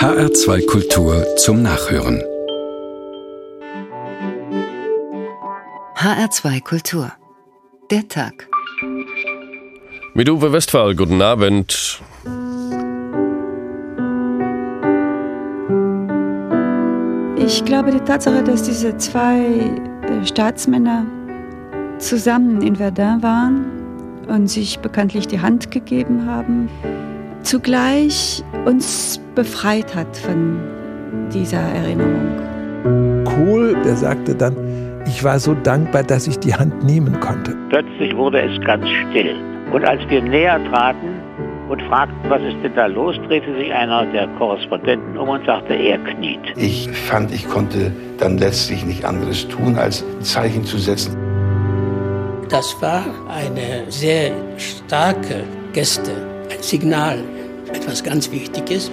HR2 Kultur zum Nachhören. HR2 Kultur. Der Tag. Mit Uwe Westphal, guten Abend. Ich glaube, die Tatsache, dass diese zwei äh, Staatsmänner zusammen in Verdun waren und sich bekanntlich die Hand gegeben haben, zugleich uns befreit hat von dieser Erinnerung. Kohl, der sagte dann, ich war so dankbar, dass ich die Hand nehmen konnte. Plötzlich wurde es ganz still. Und als wir näher traten und fragten, was ist denn da los, drehte sich einer der Korrespondenten um und sagte, er kniet. Ich fand, ich konnte dann letztlich nicht anderes tun, als ein Zeichen zu setzen. Das war eine sehr starke Geste, ein Signal, etwas ganz Wichtiges.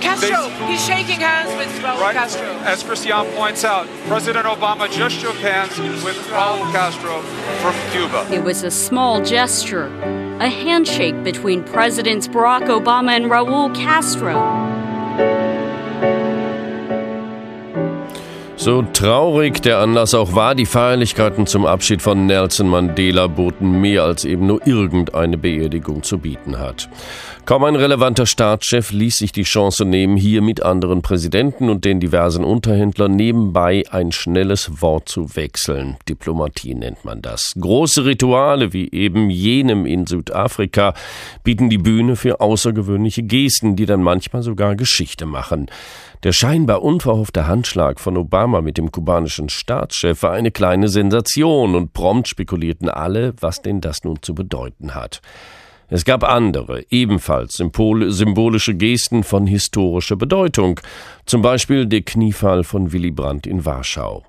Castro, he's shaking hands with Raul right, Castro. As Christian points out, President Obama just shook hands with Raul Castro from Cuba. It was a small gesture, a handshake between Presidents Barack Obama and Raul Castro. So traurig der Anlass auch war, die Feierlichkeiten zum Abschied von Nelson Mandela boten mehr als eben nur irgendeine Beerdigung zu bieten hat. Kaum ein relevanter Staatschef ließ sich die Chance nehmen, hier mit anderen Präsidenten und den diversen Unterhändlern nebenbei ein schnelles Wort zu wechseln. Diplomatie nennt man das. Große Rituale wie eben jenem in Südafrika bieten die Bühne für außergewöhnliche Gesten, die dann manchmal sogar Geschichte machen. Der scheinbar unverhoffte Handschlag von Obama mit dem kubanischen Staatschef war eine kleine Sensation und prompt spekulierten alle, was denn das nun zu bedeuten hat. Es gab andere, ebenfalls symbolische Gesten von historischer Bedeutung, zum Beispiel der Kniefall von Willy Brandt in Warschau.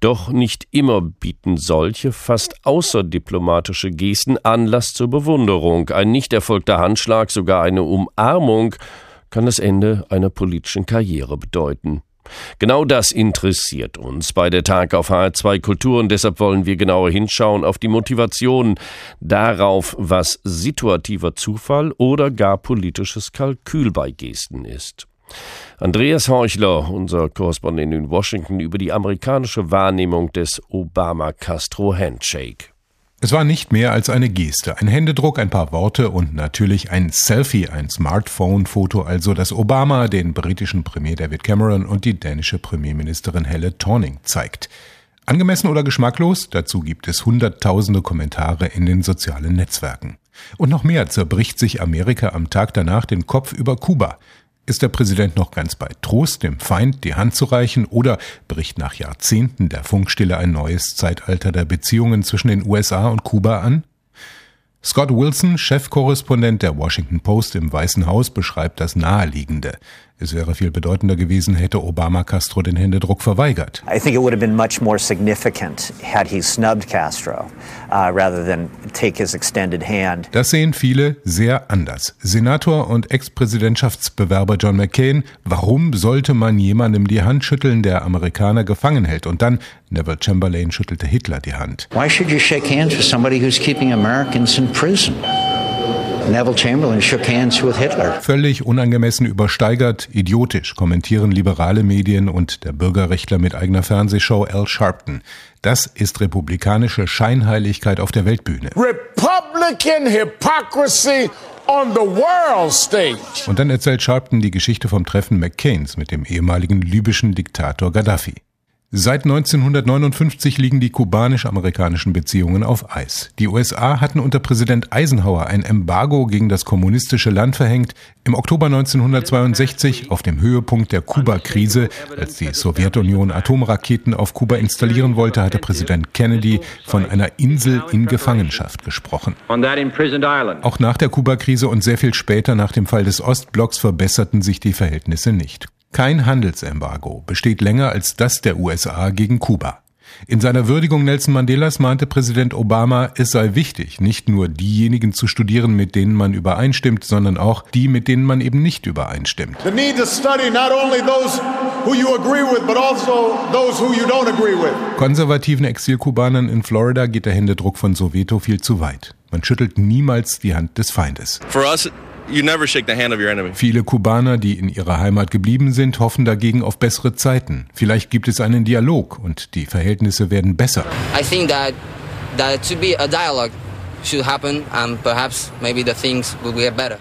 Doch nicht immer bieten solche fast außerdiplomatische Gesten Anlass zur Bewunderung. Ein nicht erfolgter Handschlag, sogar eine Umarmung, kann das Ende einer politischen Karriere bedeuten. Genau das interessiert uns bei der Tag auf HR2 Kultur und deshalb wollen wir genauer hinschauen auf die Motivation, darauf, was situativer Zufall oder gar politisches Kalkül bei Gesten ist. Andreas Heuchler, unser Korrespondent in Washington, über die amerikanische Wahrnehmung des Obama-Castro-Handshake. Es war nicht mehr als eine Geste, ein Händedruck, ein paar Worte und natürlich ein Selfie, ein Smartphone-Foto, also das Obama den britischen Premier David Cameron und die dänische Premierministerin Helle Thorning zeigt. Angemessen oder geschmacklos, dazu gibt es hunderttausende Kommentare in den sozialen Netzwerken. Und noch mehr zerbricht sich Amerika am Tag danach den Kopf über Kuba. Ist der Präsident noch ganz bei Trost, dem Feind die Hand zu reichen, oder bricht nach Jahrzehnten der Funkstille ein neues Zeitalter der Beziehungen zwischen den USA und Kuba an? Scott Wilson, Chefkorrespondent der Washington Post im Weißen Haus, beschreibt das Naheliegende. Es wäre viel bedeutender gewesen, hätte Obama Castro den Händedruck verweigert. I think it would have been much more significant had he snubbed Castro uh, rather than take his extended hand. Das sehen viele sehr anders. Senator und Ex-Präsidentschaftsbewerber John McCain, warum sollte man jemandem die Hand schütteln, der Amerikaner gefangen hält? Und dann Neville Chamberlain schüttelte Hitler die Hand. Why should you shake hands with somebody who's keeping Americans in prison? Neville Chamberlain shook hands with Hitler. Völlig unangemessen übersteigert, idiotisch kommentieren liberale Medien und der Bürgerrechtler mit eigener Fernsehshow Al Sharpton. Das ist republikanische Scheinheiligkeit auf der Weltbühne. Republican hypocrisy on the world stage. Und dann erzählt Sharpton die Geschichte vom Treffen McCains mit dem ehemaligen libyschen Diktator Gaddafi. Seit 1959 liegen die kubanisch-amerikanischen Beziehungen auf Eis. Die USA hatten unter Präsident Eisenhower ein Embargo gegen das kommunistische Land verhängt. Im Oktober 1962, auf dem Höhepunkt der Kuba-Krise, als die Sowjetunion Atomraketen auf Kuba installieren wollte, hatte Präsident Kennedy von einer Insel in Gefangenschaft gesprochen. Auch nach der Kuba-Krise und sehr viel später nach dem Fall des Ostblocks verbesserten sich die Verhältnisse nicht. Kein Handelsembargo besteht länger als das der USA gegen Kuba. In seiner Würdigung Nelson Mandelas mahnte Präsident Obama, es sei wichtig, nicht nur diejenigen zu studieren, mit denen man übereinstimmt, sondern auch die, mit denen man eben nicht übereinstimmt. Also Konservativen Exilkubanern in Florida geht der Händedruck von Soweto viel zu weit. Man schüttelt niemals die Hand des Feindes. For us Viele Kubaner, die in ihrer Heimat geblieben sind, hoffen dagegen auf bessere Zeiten. Vielleicht gibt es einen Dialog und die Verhältnisse werden besser. I think that that should be a dialogue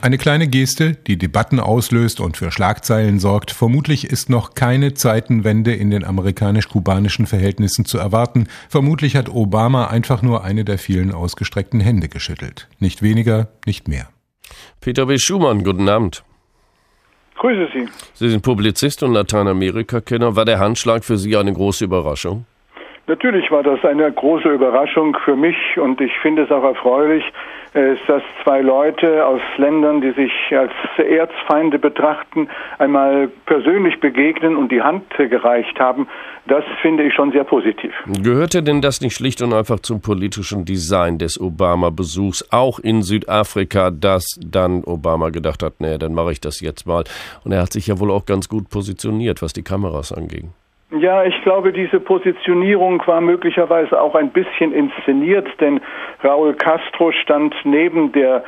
eine kleine Geste, die Debatten auslöst und für Schlagzeilen sorgt. Vermutlich ist noch keine Zeitenwende in den amerikanisch-kubanischen Verhältnissen zu erwarten. Vermutlich hat Obama einfach nur eine der vielen ausgestreckten Hände geschüttelt. Nicht weniger, nicht mehr. Peter B. Schumann, guten Abend. Grüße Sie. Sie sind Publizist und Lateinamerika-Kenner. War der Handschlag für Sie eine große Überraschung? Natürlich war das eine große Überraschung für mich und ich finde es auch erfreulich, äh, dass zwei Leute aus Ländern, die sich als Erzfeinde betrachten, einmal persönlich begegnen und die Hand gereicht haben. Das finde ich schon sehr positiv. Gehörte denn das nicht schlicht und einfach zum politischen Design des Obama-Besuchs, auch in Südafrika, dass dann Obama gedacht hat, nee, dann mache ich das jetzt mal. Und er hat sich ja wohl auch ganz gut positioniert, was die Kameras anging. Ja, ich glaube, diese Positionierung war möglicherweise auch ein bisschen inszeniert, denn Raúl Castro stand neben der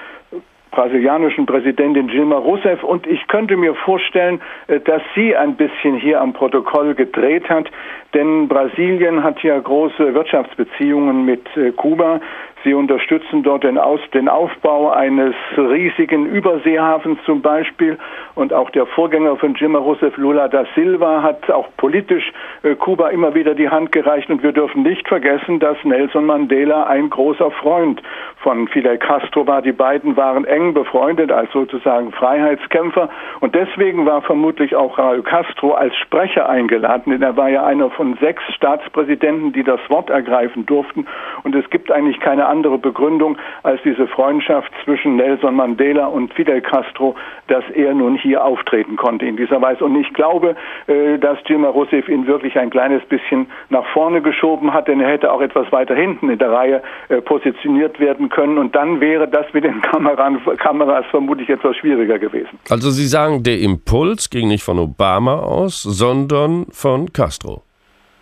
brasilianischen Präsidentin Dilma Rousseff und ich könnte mir vorstellen, äh, dass sie ein bisschen hier am Protokoll gedreht hat, denn Brasilien hat ja große Wirtschaftsbeziehungen mit äh, Kuba. Sie unterstützen dort den, Aus den Aufbau eines riesigen Überseehafens zum Beispiel. Und auch der Vorgänger von Dilma Rousseff, Lula da Silva, hat auch politisch äh, Kuba immer wieder die Hand gereicht. Und wir dürfen nicht vergessen, dass Nelson Mandela ein großer Freund von Fidel Castro war. Die beiden waren eng befreundet als sozusagen Freiheitskämpfer. Und deswegen war vermutlich auch Raúl Castro als Sprecher eingeladen, denn er war ja einer von sechs Staatspräsidenten, die das Wort ergreifen durften. Und es gibt eigentlich keine andere Begründung als diese Freundschaft zwischen Nelson Mandela und Fidel Castro, dass er nun hier auftreten konnte in dieser Weise. Und ich glaube, äh, dass Dilma Rousseff ihn wirklich ein kleines bisschen nach vorne geschoben hat, denn er hätte auch etwas weiter hinten in der Reihe äh, positioniert werden können. Und dann wäre das mit den Kameran, Kameras vermutlich etwas schwieriger gewesen. Also Sie sagen, der Impuls ging nicht von Obama aus, sondern von Castro.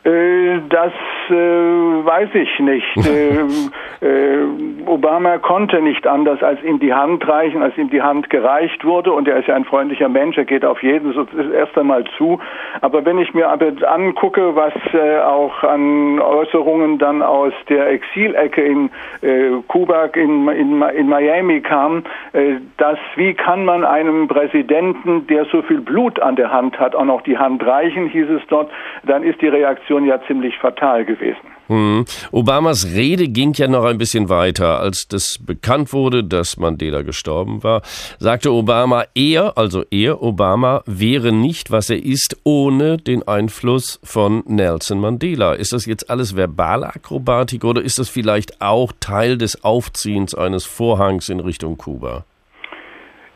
Äh, das äh, weiß ich nicht. äh, äh, Obama konnte nicht anders als ihm die Hand reichen, als ihm die Hand gereicht wurde. Und er ist ja ein freundlicher Mensch, er geht auf jeden so erst einmal zu. Aber wenn ich mir aber angucke, was äh, auch an Äußerungen dann aus der Exilecke in äh, Kuba, in, in, in Miami kam, äh, dass wie kann man einem Präsidenten, der so viel Blut an der Hand hat, auch noch die Hand reichen, hieß es dort, dann ist die Reaktion ja ziemlich fatal gewesen. Hm. Obamas Rede ging ja noch ein bisschen weiter. Als das bekannt wurde, dass Mandela gestorben war, sagte Obama, er, also er, Obama, wäre nicht, was er ist, ohne den Einfluss von Nelson Mandela. Ist das jetzt alles Verbalakrobatik oder ist das vielleicht auch Teil des Aufziehens eines Vorhangs in Richtung Kuba?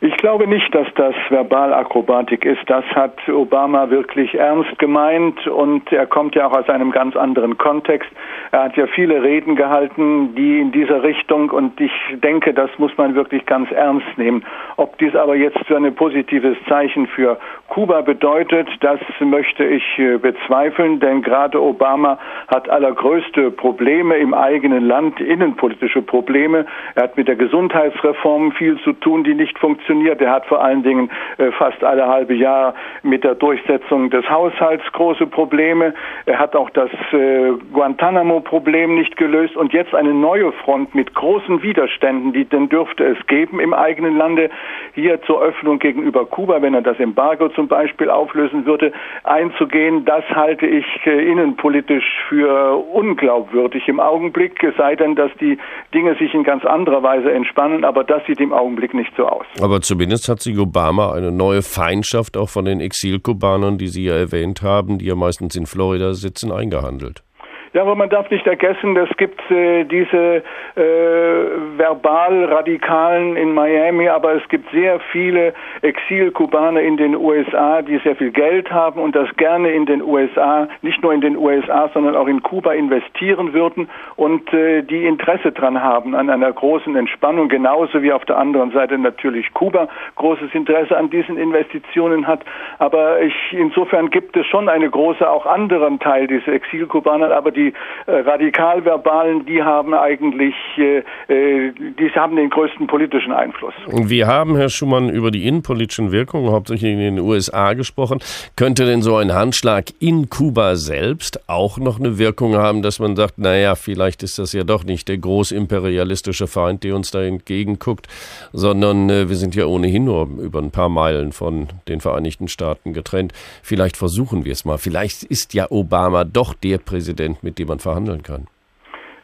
Ich glaube nicht, dass das Verbalakrobatik ist. Das hat Obama wirklich ernst gemeint und er kommt ja auch aus einem ganz anderen Kontext. Er hat ja viele Reden gehalten, die in dieser Richtung und ich denke, das muss man wirklich ganz ernst nehmen. Ob dies aber jetzt für ein positives Zeichen für Kuba bedeutet, das möchte ich äh, bezweifeln, denn gerade Obama hat allergrößte Probleme im eigenen Land, innenpolitische Probleme. Er hat mit der Gesundheitsreform viel zu tun, die nicht funktioniert. Er hat vor allen Dingen äh, fast alle halbe Jahr mit der Durchsetzung des Haushalts große Probleme. Er hat auch das äh, Guantanamo-Problem nicht gelöst und jetzt eine neue Front mit großen Widerständen, die denn dürfte es geben im eigenen Lande, hier zur Öffnung gegenüber Kuba, wenn er das Embargo zum Beispiel auflösen würde, einzugehen, das halte ich äh, innenpolitisch für unglaubwürdig im Augenblick, es sei denn, dass die Dinge sich in ganz anderer Weise entspannen, aber das sieht im Augenblick nicht so aus. Aber zumindest hat sich Obama eine neue Feindschaft auch von den Exilkubanern, die Sie ja erwähnt haben, die ja meistens in Florida sitzen, eingehandelt. Ja, aber man darf nicht vergessen, es gibt äh, diese äh, Verbalradikalen in Miami, aber es gibt sehr viele Exilkubaner in den USA, die sehr viel Geld haben und das gerne in den USA, nicht nur in den USA, sondern auch in Kuba investieren würden und äh, die Interesse dran haben an einer großen Entspannung, genauso wie auf der anderen Seite natürlich Kuba großes Interesse an diesen Investitionen hat. Aber ich, insofern gibt es schon eine große, auch anderen Teil dieser Exilkubaner, aber die äh, Radikalverbalen, die haben eigentlich, äh, äh, die haben den größten politischen Einfluss. Wir haben, Herr Schumann, über die innenpolitischen Wirkungen hauptsächlich in den USA gesprochen. Könnte denn so ein Handschlag in Kuba selbst auch noch eine Wirkung haben, dass man sagt, naja, vielleicht ist das ja doch nicht der großimperialistische Feind, der uns da entgegenguckt, sondern äh, wir sind ja ohnehin nur über ein paar Meilen von den Vereinigten Staaten getrennt. Vielleicht versuchen wir es mal. Vielleicht ist ja Obama doch der Präsident, mit dem man verhandeln kann.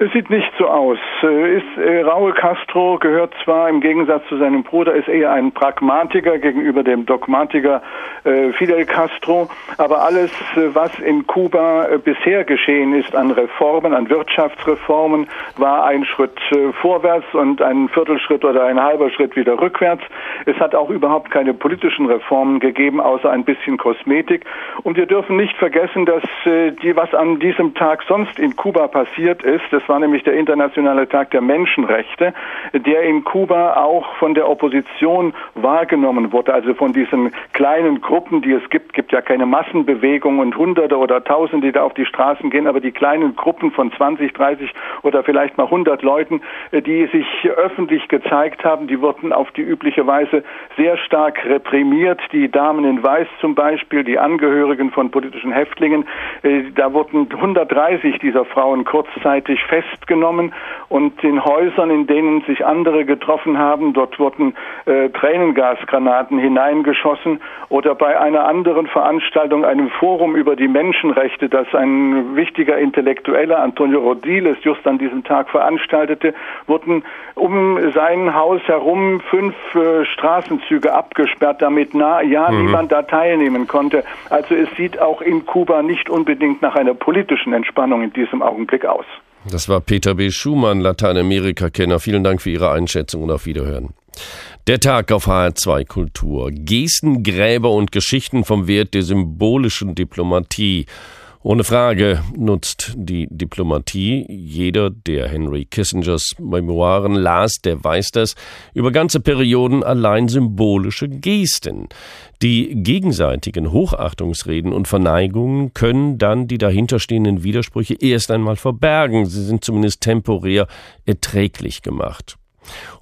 Es sieht nicht so aus. Äh, ist, äh, Raúl Castro gehört zwar im Gegensatz zu seinem Bruder, ist eher ein Pragmatiker gegenüber dem Dogmatiker äh, Fidel Castro, aber alles, äh, was in Kuba äh, bisher geschehen ist an Reformen, an Wirtschaftsreformen, war ein Schritt vorwärts und ein Viertelschritt oder ein halber Schritt wieder rückwärts. Es hat auch überhaupt keine politischen Reformen gegeben, außer ein bisschen Kosmetik. Und wir dürfen nicht vergessen, dass die, was an diesem Tag sonst in Kuba passiert ist, das war nämlich der Internationale Tag der Menschenrechte, der in Kuba auch von der Opposition wahrgenommen wurde, also von diesen kleinen Gruppen, die es gibt, gibt ja keine Massenbewegung und Hunderte oder Tausende, die da auf die Straßen gehen, aber die kleinen Gruppen von 20, 30 oder vielleicht mal 100 Leuten, äh, die sich öffentlich gezeigt haben, die wurden auf die übliche Weise sehr stark reprimiert. Die Damen in Weiß zum Beispiel, die Angehörigen von politischen Häftlingen, äh, da wurden 130 dieser Frauen kurzzeitig fest festgenommen und in Häusern, in denen sich andere getroffen haben, dort wurden äh, Tränengasgranaten hineingeschossen oder bei einer anderen Veranstaltung, einem Forum über die Menschenrechte, das ein wichtiger Intellektueller, Antonio Rodiles, just an diesem Tag veranstaltete, wurden um sein Haus herum fünf äh, Straßenzüge abgesperrt, damit na, ja mhm. niemand da teilnehmen konnte. Also es sieht auch in Kuba nicht unbedingt nach einer politischen Entspannung in diesem Augenblick aus. Das war Peter B. Schumann, Lateinamerika-Kenner. Vielen Dank für Ihre Einschätzung und auf Wiederhören. Der Tag auf HR2 Kultur. Gesten, Gräber und Geschichten vom Wert der symbolischen Diplomatie. Ohne Frage nutzt die Diplomatie. Jeder, der Henry Kissingers Memoiren las, der weiß das, über ganze Perioden allein symbolische Gesten. Die gegenseitigen Hochachtungsreden und Verneigungen können dann die dahinterstehenden Widersprüche erst einmal verbergen. Sie sind zumindest temporär erträglich gemacht.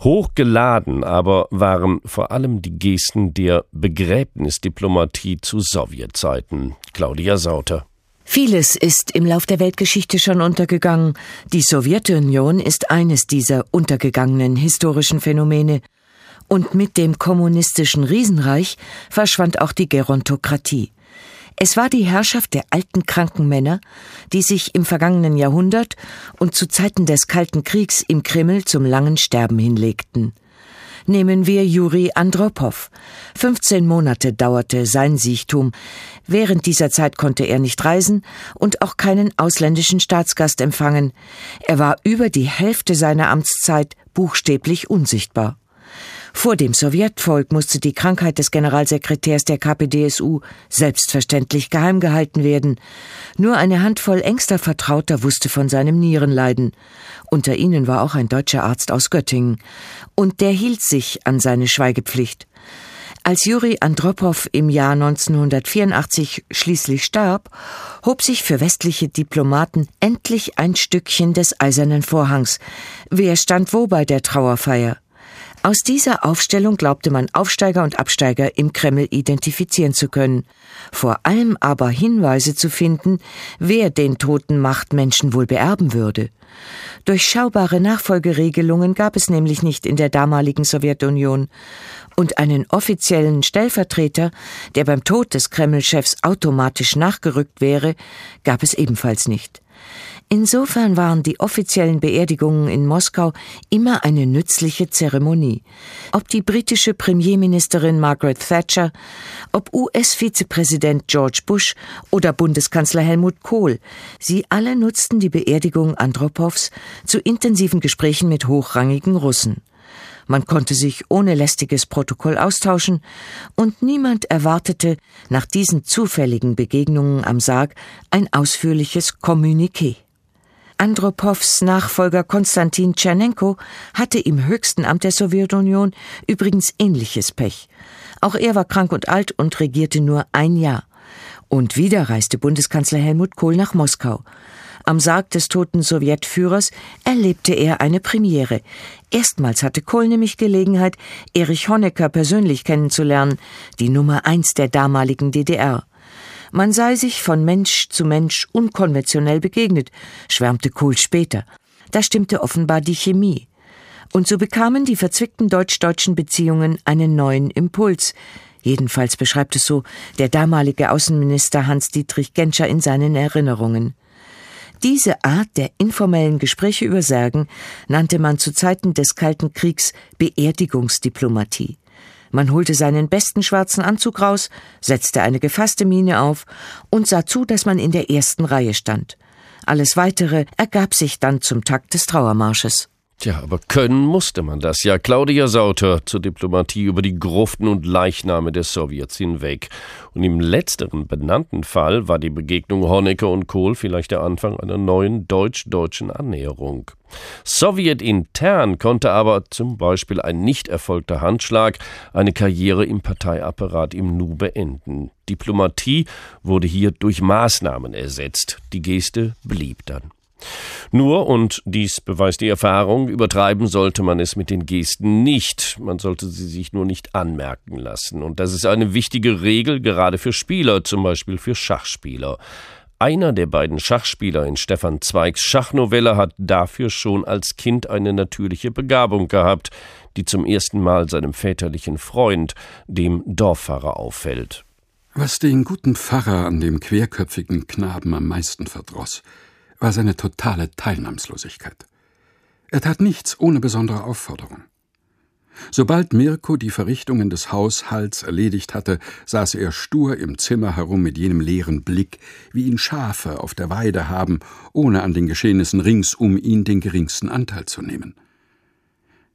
Hochgeladen aber waren vor allem die Gesten der Begräbnisdiplomatie zu Sowjetzeiten. Claudia Sauter. Vieles ist im Lauf der Weltgeschichte schon untergegangen. Die Sowjetunion ist eines dieser untergegangenen historischen Phänomene. Und mit dem kommunistischen Riesenreich verschwand auch die Gerontokratie. Es war die Herrschaft der alten kranken Männer, die sich im vergangenen Jahrhundert und zu Zeiten des Kalten Kriegs im Kreml zum langen Sterben hinlegten. Nehmen wir Juri Andropow. 15 Monate dauerte sein Siechtum. Während dieser Zeit konnte er nicht reisen und auch keinen ausländischen Staatsgast empfangen. Er war über die Hälfte seiner Amtszeit buchstäblich unsichtbar. Vor dem Sowjetvolk musste die Krankheit des Generalsekretärs der KPDSU selbstverständlich geheim gehalten werden. Nur eine Handvoll engster Vertrauter wusste von seinem Nierenleiden. Unter ihnen war auch ein deutscher Arzt aus Göttingen. Und der hielt sich an seine Schweigepflicht. Als Juri Andropow im Jahr 1984 schließlich starb, hob sich für westliche Diplomaten endlich ein Stückchen des eisernen Vorhangs. Wer stand wo bei der Trauerfeier? Aus dieser Aufstellung glaubte man Aufsteiger und Absteiger im Kreml identifizieren zu können, vor allem aber Hinweise zu finden, wer den toten Machtmenschen wohl beerben würde. Durchschaubare Nachfolgeregelungen gab es nämlich nicht in der damaligen Sowjetunion, und einen offiziellen Stellvertreter, der beim Tod des Kreml-Chefs automatisch nachgerückt wäre, gab es ebenfalls nicht. Insofern waren die offiziellen Beerdigungen in Moskau immer eine nützliche Zeremonie. Ob die britische Premierministerin Margaret Thatcher, ob US-Vizepräsident George Bush oder Bundeskanzler Helmut Kohl, sie alle nutzten die Beerdigung Andropows zu intensiven Gesprächen mit hochrangigen Russen. Man konnte sich ohne lästiges Protokoll austauschen, und niemand erwartete nach diesen zufälligen Begegnungen am Sarg ein ausführliches Kommuniqué. Andropows Nachfolger Konstantin Tschernenko hatte im höchsten Amt der Sowjetunion übrigens ähnliches Pech. Auch er war krank und alt und regierte nur ein Jahr. Und wieder reiste Bundeskanzler Helmut Kohl nach Moskau. Am Sarg des toten Sowjetführers erlebte er eine Premiere. Erstmals hatte Kohl nämlich Gelegenheit, Erich Honecker persönlich kennenzulernen, die Nummer eins der damaligen DDR. Man sei sich von Mensch zu Mensch unkonventionell begegnet, schwärmte Kohl später. Da stimmte offenbar die Chemie. Und so bekamen die verzwickten deutsch-deutschen Beziehungen einen neuen Impuls. Jedenfalls beschreibt es so der damalige Außenminister Hans-Dietrich Genscher in seinen Erinnerungen. Diese Art der informellen Gespräche über Särgen nannte man zu Zeiten des Kalten Kriegs Beerdigungsdiplomatie. Man holte seinen besten schwarzen Anzug raus, setzte eine gefasste Miene auf und sah zu, dass man in der ersten Reihe stand. Alles weitere ergab sich dann zum Takt des Trauermarsches. Tja, aber können musste man das ja. Claudia Sauter zur Diplomatie über die Gruften und Leichname der Sowjets hinweg. Und im letzteren benannten Fall war die Begegnung Honecker und Kohl vielleicht der Anfang einer neuen deutsch-deutschen Annäherung. Sowjetintern konnte aber zum Beispiel ein nicht erfolgter Handschlag eine Karriere im Parteiapparat im Nu beenden. Diplomatie wurde hier durch Maßnahmen ersetzt. Die Geste blieb dann. Nur, und dies beweist die Erfahrung, übertreiben sollte man es mit den Gesten nicht. Man sollte sie sich nur nicht anmerken lassen. Und das ist eine wichtige Regel, gerade für Spieler, zum Beispiel für Schachspieler. Einer der beiden Schachspieler in Stefan Zweigs Schachnovelle hat dafür schon als Kind eine natürliche Begabung gehabt, die zum ersten Mal seinem väterlichen Freund, dem Dorffahrer, auffällt. Was den guten Pfarrer an dem querköpfigen Knaben am meisten verdroß, war seine totale Teilnahmslosigkeit. Er tat nichts ohne besondere Aufforderung. Sobald Mirko die Verrichtungen des Haushalts erledigt hatte, saß er stur im Zimmer herum mit jenem leeren Blick, wie ihn Schafe auf der Weide haben, ohne an den Geschehnissen rings um ihn den geringsten Anteil zu nehmen.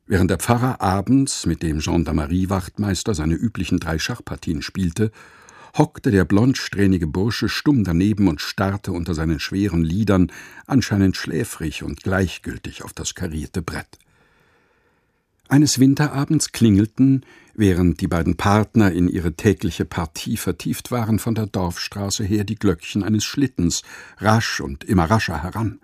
Während der Pfarrer abends mit dem Gendarmerie-Wachtmeister seine üblichen drei Schachpartien spielte, hockte der blondsträhnige Bursche stumm daneben und starrte unter seinen schweren Lidern, anscheinend schläfrig und gleichgültig auf das karierte Brett. Eines Winterabends klingelten, während die beiden Partner in ihre tägliche Partie vertieft waren, von der Dorfstraße her die Glöckchen eines Schlittens, rasch und immer rascher heran.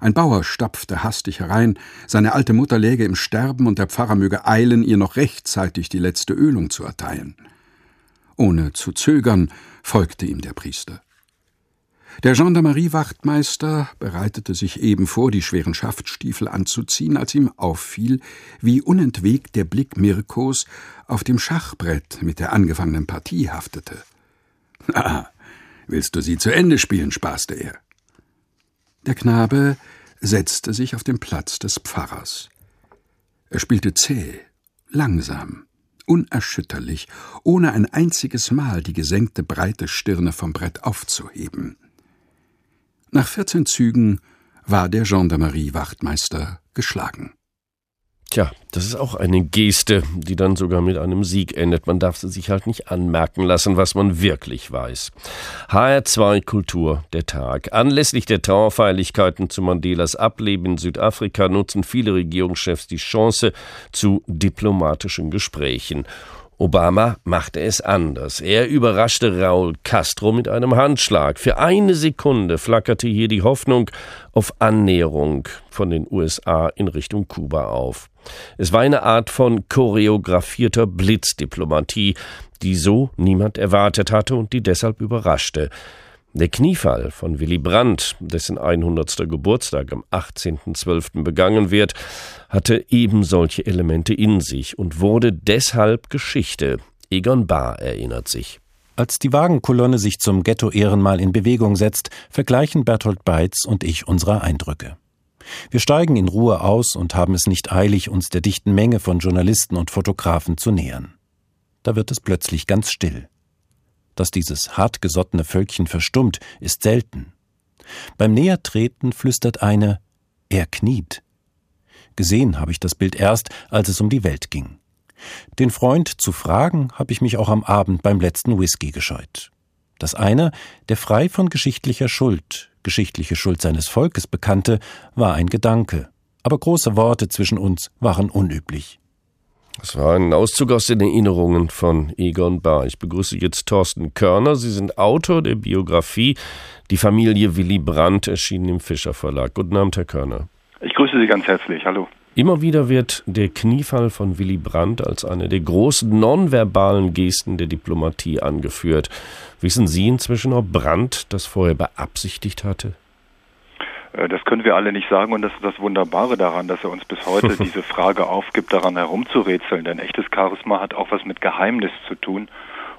Ein Bauer stapfte hastig herein, seine alte Mutter läge im Sterben und der Pfarrer möge eilen, ihr noch rechtzeitig die letzte Ölung zu erteilen. Ohne zu zögern folgte ihm der Priester. Der Gendarmerie-Wachtmeister bereitete sich eben vor, die schweren Schaftstiefel anzuziehen, als ihm auffiel, wie unentwegt der Blick Mirkos auf dem Schachbrett mit der angefangenen Partie haftete. Na, willst du sie zu Ende spielen? spaßte er. Der Knabe setzte sich auf den Platz des Pfarrers. Er spielte zäh, langsam, unerschütterlich, ohne ein einziges Mal die gesenkte breite Stirne vom Brett aufzuheben. Nach vierzehn Zügen war der Gendarmerie-Wachtmeister geschlagen. Tja, das ist auch eine Geste, die dann sogar mit einem Sieg endet. Man darf sie sich halt nicht anmerken lassen, was man wirklich weiß. HR2 Kultur, der Tag. Anlässlich der Trauerfeierlichkeiten zu Mandelas Ableben in Südafrika nutzen viele Regierungschefs die Chance zu diplomatischen Gesprächen. Obama machte es anders. Er überraschte Raúl Castro mit einem Handschlag. Für eine Sekunde flackerte hier die Hoffnung auf Annäherung von den USA in Richtung Kuba auf. Es war eine Art von choreografierter Blitzdiplomatie, die so niemand erwartet hatte und die deshalb überraschte. Der Kniefall von Willy Brandt, dessen 100. Geburtstag am 18.12. begangen wird, hatte eben solche Elemente in sich und wurde deshalb Geschichte. Egon Bahr erinnert sich. Als die Wagenkolonne sich zum Ghetto-Ehrenmal in Bewegung setzt, vergleichen Bertolt Beitz und ich unsere Eindrücke. Wir steigen in Ruhe aus und haben es nicht eilig, uns der dichten Menge von Journalisten und Fotografen zu nähern. Da wird es plötzlich ganz still. Dass dieses hartgesottene Völkchen verstummt, ist selten. Beim Nähertreten flüstert eine Er kniet. Gesehen habe ich das Bild erst, als es um die Welt ging. Den Freund zu fragen, habe ich mich auch am Abend beim letzten Whisky gescheut. Dass einer, der frei von geschichtlicher Schuld, geschichtliche Schuld seines Volkes bekannte, war ein Gedanke, aber große Worte zwischen uns waren unüblich. Das war ein Auszug aus den Erinnerungen von Egon Bahr. Ich begrüße jetzt Thorsten Körner. Sie sind Autor der Biografie Die Familie Willy Brandt, erschienen im Fischer Verlag. Guten Abend, Herr Körner. Ich grüße Sie ganz herzlich. Hallo. Immer wieder wird der Kniefall von Willy Brandt als eine der großen nonverbalen Gesten der Diplomatie angeführt. Wissen Sie inzwischen, ob Brandt das vorher beabsichtigt hatte? Äh, das können wir alle nicht sagen und das ist das Wunderbare daran, dass er uns bis heute diese Frage aufgibt, daran herumzurätseln. Denn echtes Charisma hat auch was mit Geheimnis zu tun.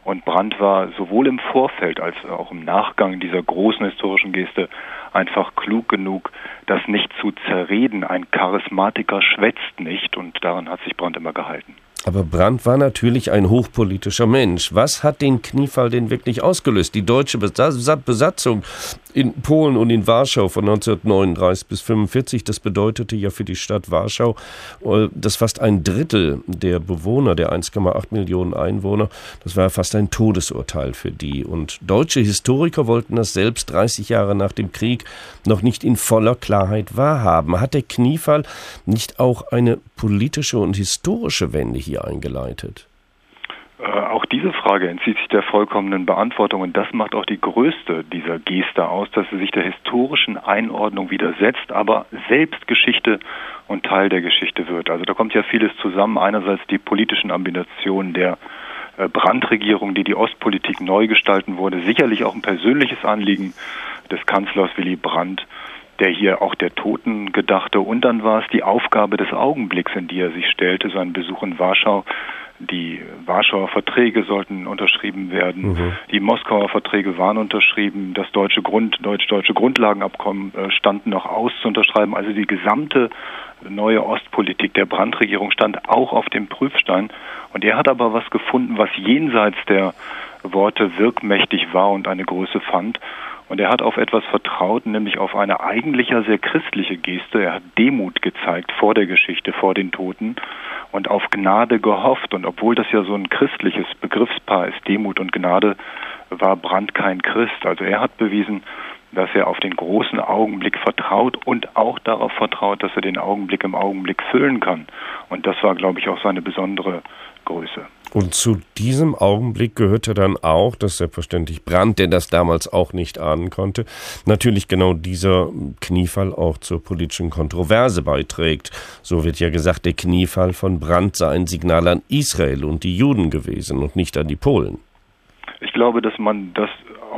Und Brandt war sowohl im Vorfeld als auch im Nachgang dieser großen historischen Geste einfach klug genug, das nicht zu zerreden. Ein Charismatiker schwätzt nicht und daran hat sich Brandt immer gehalten. Aber Brandt war natürlich ein hochpolitischer Mensch. Was hat den Kniefall denn wirklich ausgelöst? Die deutsche Besatzung in Polen und in Warschau von 1939 bis 1945, das bedeutete ja für die Stadt Warschau, äh, dass fast ein Drittel der Bewohner, der 1,8 Millionen Einwohner, das war fast ein Todesurteil für die. Und deutsche Historiker wollten das selbst 30 Jahre nach dem Krieg noch nicht in voller Klarheit wahrhaben. Hat der Kniefall nicht auch eine politische und historische Wende hier eingeleitet? Äh, auch diese Frage entzieht sich der vollkommenen Beantwortung und das macht auch die größte dieser Geste aus, dass sie sich der historischen Einordnung widersetzt, aber selbst Geschichte und Teil der Geschichte wird. Also da kommt ja vieles zusammen. Einerseits die politischen Ambitionen der äh, Brandregierung, die die Ostpolitik neu gestalten wurde, sicherlich auch ein persönliches Anliegen des Kanzlers Willy Brandt der hier auch der Toten gedachte. Und dann war es die Aufgabe des Augenblicks, in die er sich stellte, sein Besuch in Warschau. Die Warschauer Verträge sollten unterschrieben werden. Mhm. Die Moskauer Verträge waren unterschrieben. Das deutsche Grund, deutsch-deutsche Grundlagenabkommen äh, standen noch aus zu unterschreiben. Also die gesamte neue Ostpolitik der Brandregierung stand auch auf dem Prüfstein. Und er hat aber was gefunden, was jenseits der Worte wirkmächtig war und eine Größe fand. Und er hat auf etwas vertraut, nämlich auf eine eigentlich ja sehr christliche Geste. Er hat Demut gezeigt vor der Geschichte, vor den Toten und auf Gnade gehofft. Und obwohl das ja so ein christliches Begriffspaar ist, Demut und Gnade, war Brandt kein Christ. Also er hat bewiesen, dass er auf den großen Augenblick vertraut und auch darauf vertraut, dass er den Augenblick im Augenblick füllen kann. Und das war, glaube ich, auch seine besondere Größe. Und zu diesem Augenblick gehörte dann auch, dass selbstverständlich Brandt, der das damals auch nicht ahnen konnte, natürlich genau dieser Kniefall auch zur politischen Kontroverse beiträgt. So wird ja gesagt, der Kniefall von Brandt sei ein Signal an Israel und die Juden gewesen und nicht an die Polen. Ich glaube, dass man das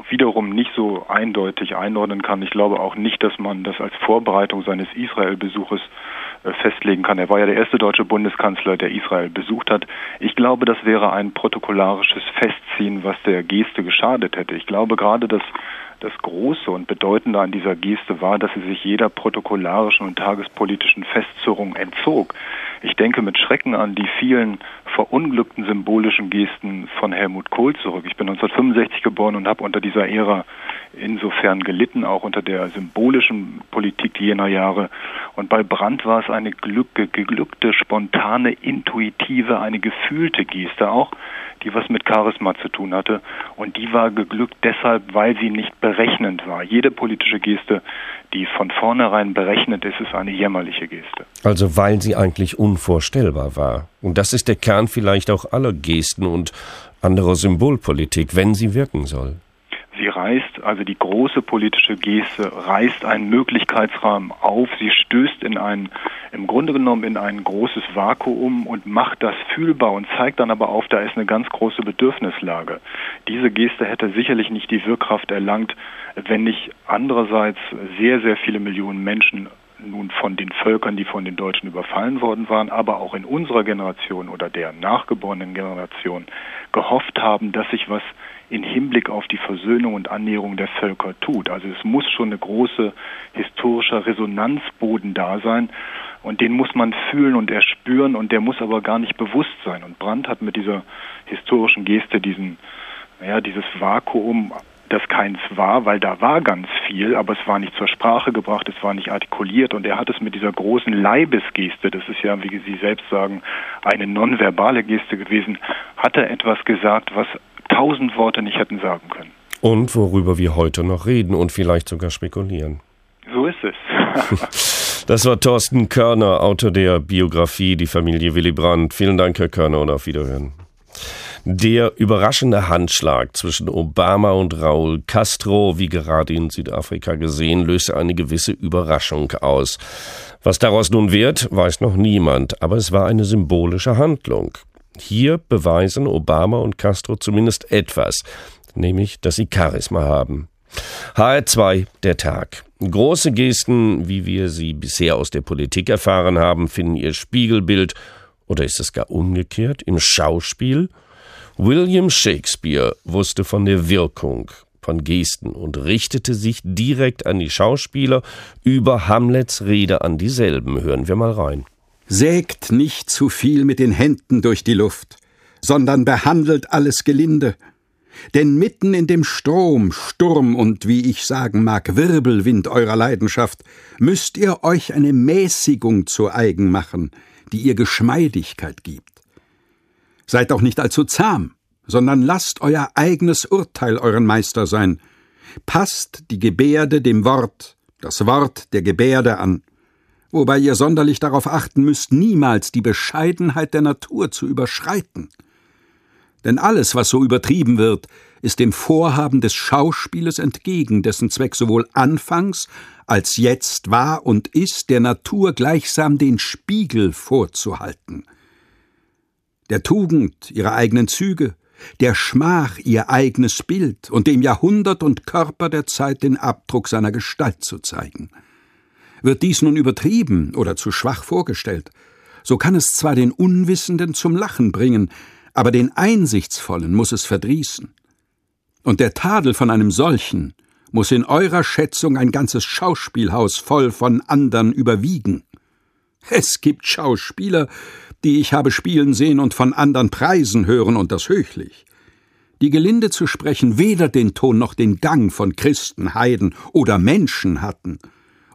wiederum nicht so eindeutig einordnen kann. Ich glaube auch nicht, dass man das als Vorbereitung seines Israel-Besuches festlegen kann. Er war ja der erste deutsche Bundeskanzler, der Israel besucht hat. Ich glaube, das wäre ein protokollarisches Festziehen, was der Geste geschadet hätte. Ich glaube gerade, dass das Große und Bedeutende an dieser Geste war, dass sie sich jeder protokollarischen und tagespolitischen Festzurrung entzog. Ich denke mit Schrecken an die vielen verunglückten symbolischen Gesten von Helmut Kohl zurück. Ich bin 1965 geboren und habe unter dieser Ära insofern gelitten, auch unter der symbolischen Politik jener Jahre. Und bei Brandt war es eine geglückte, spontane, intuitive, eine gefühlte Geste auch, die was mit Charisma zu tun hatte. Und die war geglückt deshalb, weil sie nicht berechnend war. Jede politische Geste, die von vornherein berechnet ist, ist eine jämmerliche Geste. Also weil sie eigentlich unvorstellbar war. Und das ist der Kern vielleicht auch aller Gesten und anderer Symbolpolitik, wenn sie wirken soll. Sie reißt, also die große politische Geste, reißt einen Möglichkeitsrahmen auf. Sie stößt in ein, im Grunde genommen in ein großes Vakuum und macht das fühlbar und zeigt dann aber auf, da ist eine ganz große Bedürfnislage. Diese Geste hätte sicherlich nicht die Wirkkraft erlangt, wenn nicht andererseits sehr, sehr viele Millionen Menschen nun von den Völkern, die von den Deutschen überfallen worden waren, aber auch in unserer Generation oder der nachgeborenen Generation gehofft haben, dass sich was in Hinblick auf die Versöhnung und Annäherung der Völker tut. Also es muss schon eine große historischer Resonanzboden da sein und den muss man fühlen und erspüren und der muss aber gar nicht bewusst sein. Und Brandt hat mit dieser historischen Geste diesen, naja, dieses Vakuum das keins war, weil da war ganz viel, aber es war nicht zur Sprache gebracht, es war nicht artikuliert und er hat es mit dieser großen Leibesgeste, das ist ja, wie Sie selbst sagen, eine nonverbale Geste gewesen, hat er etwas gesagt, was tausend Worte nicht hätten sagen können. Und worüber wir heute noch reden und vielleicht sogar spekulieren. So ist es. Das war Thorsten Körner, Autor der Biografie Die Familie Willy Brandt. Vielen Dank, Herr Körner, und auf Wiederhören. Der überraschende Handschlag zwischen Obama und Raúl Castro, wie gerade in Südafrika gesehen, löste eine gewisse Überraschung aus. Was daraus nun wird, weiß noch niemand, aber es war eine symbolische Handlung. Hier beweisen Obama und Castro zumindest etwas, nämlich, dass sie Charisma haben. HR2, der Tag. Große Gesten, wie wir sie bisher aus der Politik erfahren haben, finden ihr Spiegelbild, oder ist es gar umgekehrt, im Schauspiel? William Shakespeare wusste von der Wirkung von Gesten und richtete sich direkt an die Schauspieler über Hamlets Rede an dieselben. Hören wir mal rein. Sägt nicht zu viel mit den Händen durch die Luft, sondern behandelt alles gelinde. Denn mitten in dem Strom, Sturm und wie ich sagen mag, Wirbelwind eurer Leidenschaft, müsst ihr euch eine Mäßigung zu eigen machen, die ihr Geschmeidigkeit gibt. Seid auch nicht allzu zahm, sondern lasst euer eigenes Urteil euren Meister sein. Passt die Gebärde dem Wort, das Wort der Gebärde an, wobei ihr sonderlich darauf achten müsst, niemals die Bescheidenheit der Natur zu überschreiten. Denn alles, was so übertrieben wird, ist dem Vorhaben des Schauspieles entgegen, dessen Zweck sowohl anfangs als jetzt war und ist, der Natur gleichsam den Spiegel vorzuhalten – der Tugend ihre eigenen Züge, der Schmach ihr eigenes Bild und dem Jahrhundert und Körper der Zeit den Abdruck seiner Gestalt zu zeigen. Wird dies nun übertrieben oder zu schwach vorgestellt, so kann es zwar den Unwissenden zum Lachen bringen, aber den Einsichtsvollen muss es verdrießen. Und der Tadel von einem solchen muss in eurer Schätzung ein ganzes Schauspielhaus voll von andern überwiegen. Es gibt Schauspieler, die ich habe spielen sehen und von andern preisen hören und das höchlich. Die gelinde zu sprechen weder den Ton noch den Gang von Christen, Heiden oder Menschen hatten,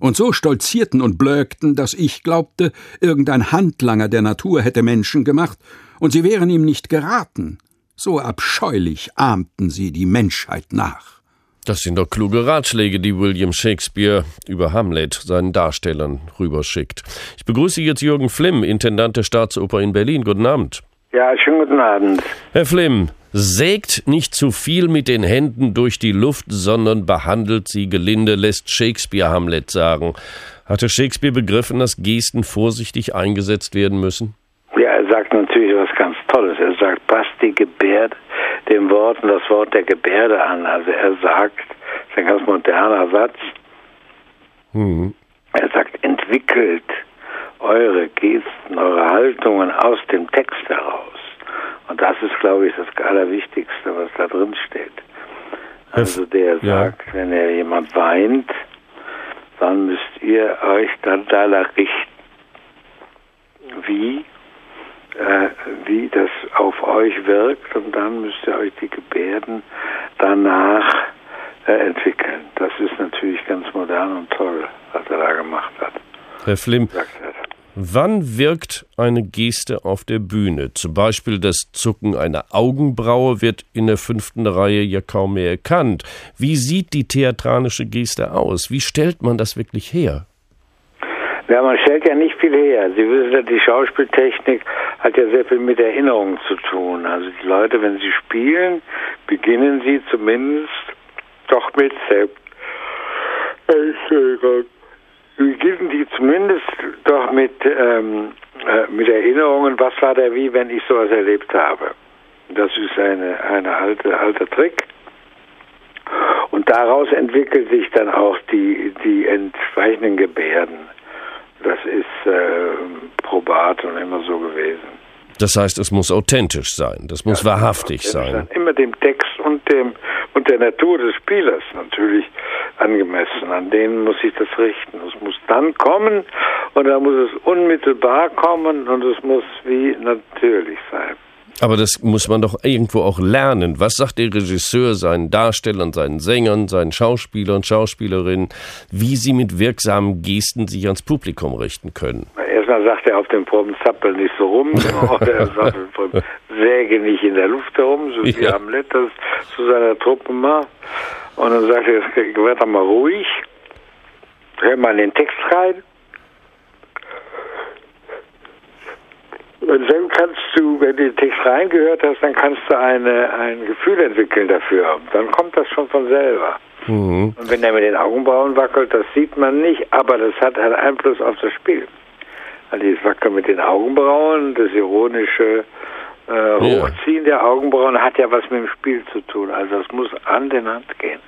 und so stolzierten und blökten, dass ich glaubte, irgendein Handlanger der Natur hätte Menschen gemacht, und sie wären ihm nicht geraten. So abscheulich ahmten sie die Menschheit nach. Das sind doch kluge Ratschläge, die William Shakespeare über Hamlet seinen Darstellern rüberschickt. Ich begrüße jetzt Jürgen Flimm, Intendant der Staatsoper in Berlin. Guten Abend. Ja, schönen guten Abend. Herr Flimm, sägt nicht zu viel mit den Händen durch die Luft, sondern behandelt sie gelinde, lässt Shakespeare Hamlet sagen. Hatte Shakespeare begriffen, dass Gesten vorsichtig eingesetzt werden müssen? Ja, er sagt natürlich was ganz Tolles. Er sagt, passt die Gebärde dem Wort und das Wort der Gebärde an. Also er sagt, das ist ein ganz moderner Satz, mhm. er sagt, entwickelt eure Gesten, eure Haltungen aus dem Text heraus. Und das ist, glaube ich, das Allerwichtigste, was da drin steht. Also der ja. sagt, wenn er jemand weint, dann müsst ihr euch dann danach richten. Wie? äh, wie das auf euch wirkt und dann müsst ihr euch die Gebärden danach äh, entwickeln. Das ist natürlich ganz modern und toll, was er da gemacht hat. Herr Flimm, wann wirkt eine Geste auf der Bühne? Zum Beispiel das Zucken einer Augenbraue wird in der fünften Reihe ja kaum mehr erkannt. Wie sieht die theatralische Geste aus? Wie stellt man das wirklich her? Ja, man stellt ja nicht viel her. Sie wissen ja, die Schauspieltechnik hat ja sehr viel mit Erinnerungen zu tun. Also die Leute, wenn sie spielen, beginnen sie zumindest doch mit selbst. Beginnen die zumindest doch mit, ähm, äh, mit Erinnerungen, was war der wie, wenn ich sowas erlebt habe. Das ist eine, eine alte, alter Trick. Und daraus entwickelt sich dann auch die, die entsprechenden Gebärden. Das ist äh, probat und immer so gewesen. Das heißt, es muss authentisch sein, das muss ja, wahrhaftig sein. Immer dem Text und dem und der Natur des Spielers natürlich angemessen. An denen muss sich das richten. Es muss dann kommen und dann muss es unmittelbar kommen und es muss wie natürlich sein. Aber das muss man doch irgendwo auch lernen. Was sagt der Regisseur seinen Darstellern, seinen Sängern, seinen Schauspielern und Schauspielerinnen, wie sie mit wirksamen Gesten sich ans Publikum richten können? Erstmal sagt er auf dem Proben zappel nicht so rum, oder er säge nicht in der Luft herum, so wie ja. Hamlet das zu seiner Truppe macht. Und dann sagt er, werd doch mal ruhig, hör mal in den Text rein Und dann kannst du, wenn du den Text reingehört hast, dann kannst du eine, ein Gefühl entwickeln dafür. Dann kommt das schon von selber. Mhm. Und wenn er mit den Augenbrauen wackelt, das sieht man nicht, aber das hat einen Einfluss auf das Spiel. Also dieses Wackeln mit den Augenbrauen, das ironische äh, Hochziehen der Augenbrauen hat ja was mit dem Spiel zu tun. Also es muss Hand in Hand gehen.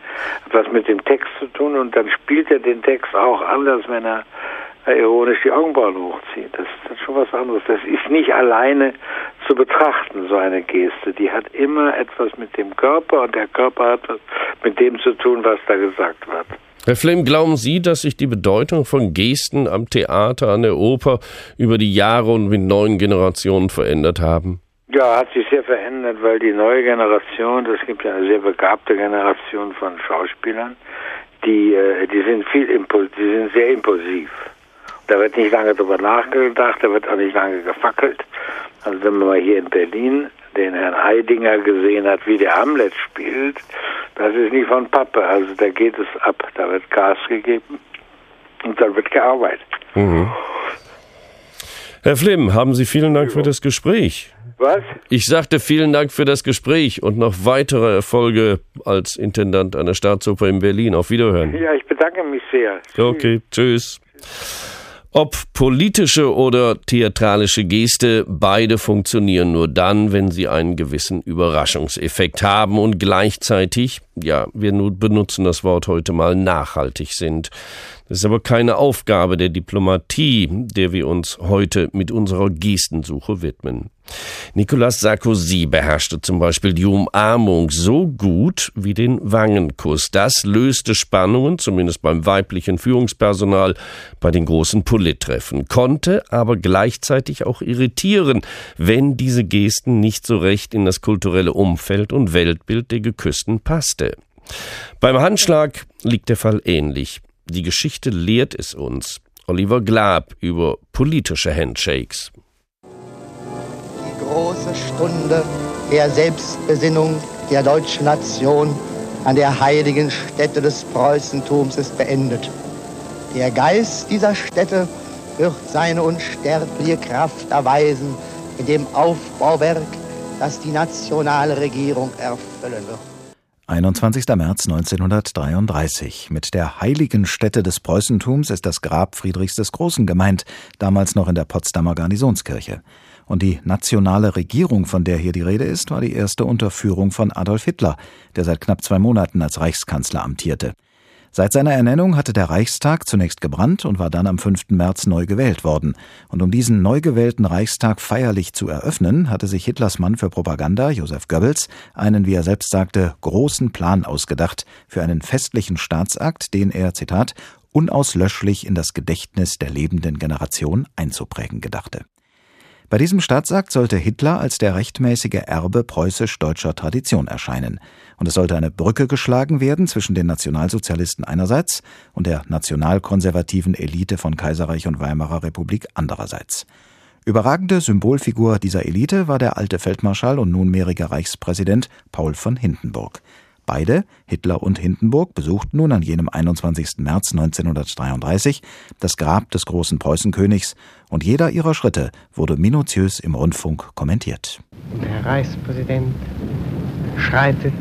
Hat was mit dem Text zu tun und dann spielt er den Text auch anders, wenn er ironisch die Augenbrauen hochzieht. Das ist schon was anderes. Das ist nicht alleine zu betrachten, so eine Geste. Die hat immer etwas mit dem Körper und der Körper hat was mit dem zu tun, was da gesagt wird. Herr Flemm, glauben Sie, dass sich die Bedeutung von Gesten am Theater, an der Oper über die Jahre und mit neuen Generationen verändert haben? Ja, hat sich sehr verändert, weil die neue Generation, das gibt ja eine sehr begabte Generation von Schauspielern, die, äh, die sind viel die sind sehr impulsiv. Da wird nicht lange drüber nachgedacht, da wird auch nicht lange gefackelt. Also wenn man mal hier in Berlin den Herrn Eidinger gesehen hat, wie der Hamlet spielt, das ist nicht von Pappe. Also da geht es ab, da wird Gas gegeben und dann wird gearbeitet. Mhm. Herr Flimm, haben Sie vielen Dank für das Gespräch. Was? Ich sagte vielen Dank für das Gespräch und noch weitere Erfolge als Intendant einer Staatsoper in Berlin. Auf Wiederhören. Ja, ich bedanke mich sehr. Okay, tschüss. Ob politische oder theatralische Geste, beide funktionieren nur dann, wenn sie einen gewissen Überraschungseffekt haben und gleichzeitig, ja, wir benutzen das Wort heute mal, nachhaltig sind. Das ist aber keine Aufgabe der Diplomatie, der wir uns heute mit unserer Gestensuche widmen. Nicolas Sarkozy beherrschte zum Beispiel die Umarmung so gut wie den Wangenkuss. Das löste Spannungen, zumindest beim weiblichen Führungspersonal, bei den großen Polittreffen, konnte aber gleichzeitig auch irritieren, wenn diese Gesten nicht so recht in das kulturelle Umfeld und Weltbild der Geküssten passte. Beim Handschlag liegt der Fall ähnlich. Die Geschichte lehrt es uns. Oliver Glab über politische Handshakes. Die große Stunde der Selbstbesinnung der deutschen Nation an der heiligen Stätte des Preußentums ist beendet. Der Geist dieser Stätte wird seine unsterbliche Kraft erweisen in dem Aufbauwerk, das die nationale Regierung erfüllen wird. 21. März 1933. Mit der heiligen Stätte des Preußentums ist das Grab Friedrichs des Großen gemeint, damals noch in der Potsdamer Garnisonskirche. Und die nationale Regierung, von der hier die Rede ist, war die erste Unterführung von Adolf Hitler, der seit knapp zwei Monaten als Reichskanzler amtierte. Seit seiner Ernennung hatte der Reichstag zunächst gebrannt und war dann am 5. März neu gewählt worden. Und um diesen neu gewählten Reichstag feierlich zu eröffnen, hatte sich Hitlers Mann für Propaganda, Josef Goebbels, einen, wie er selbst sagte, großen Plan ausgedacht für einen festlichen Staatsakt, den er, Zitat, unauslöschlich in das Gedächtnis der lebenden Generation einzuprägen gedachte. Bei diesem Staatsakt sollte Hitler als der rechtmäßige Erbe preußisch-deutscher Tradition erscheinen und es sollte eine Brücke geschlagen werden zwischen den Nationalsozialisten einerseits und der nationalkonservativen Elite von Kaiserreich und Weimarer Republik andererseits. Überragende Symbolfigur dieser Elite war der alte Feldmarschall und nunmehrige Reichspräsident Paul von Hindenburg. Beide, Hitler und Hindenburg, besuchten nun an jenem 21. März 1933 das Grab des großen Preußenkönigs und jeder ihrer Schritte wurde minutiös im Rundfunk kommentiert. Der Reichspräsident schreitet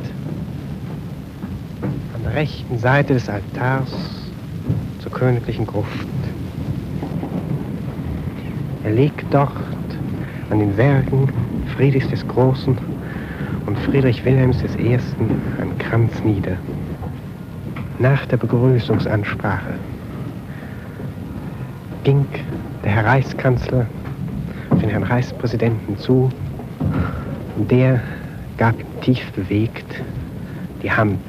der rechten Seite des Altars zur königlichen Gruft. Er legt dort an den Werken Friedrichs des Großen und Friedrich Wilhelms I. einen Kranz nieder. Nach der Begrüßungsansprache ging der Herr Reichskanzler auf den Herrn Reichspräsidenten zu und der gab tief bewegt die Hand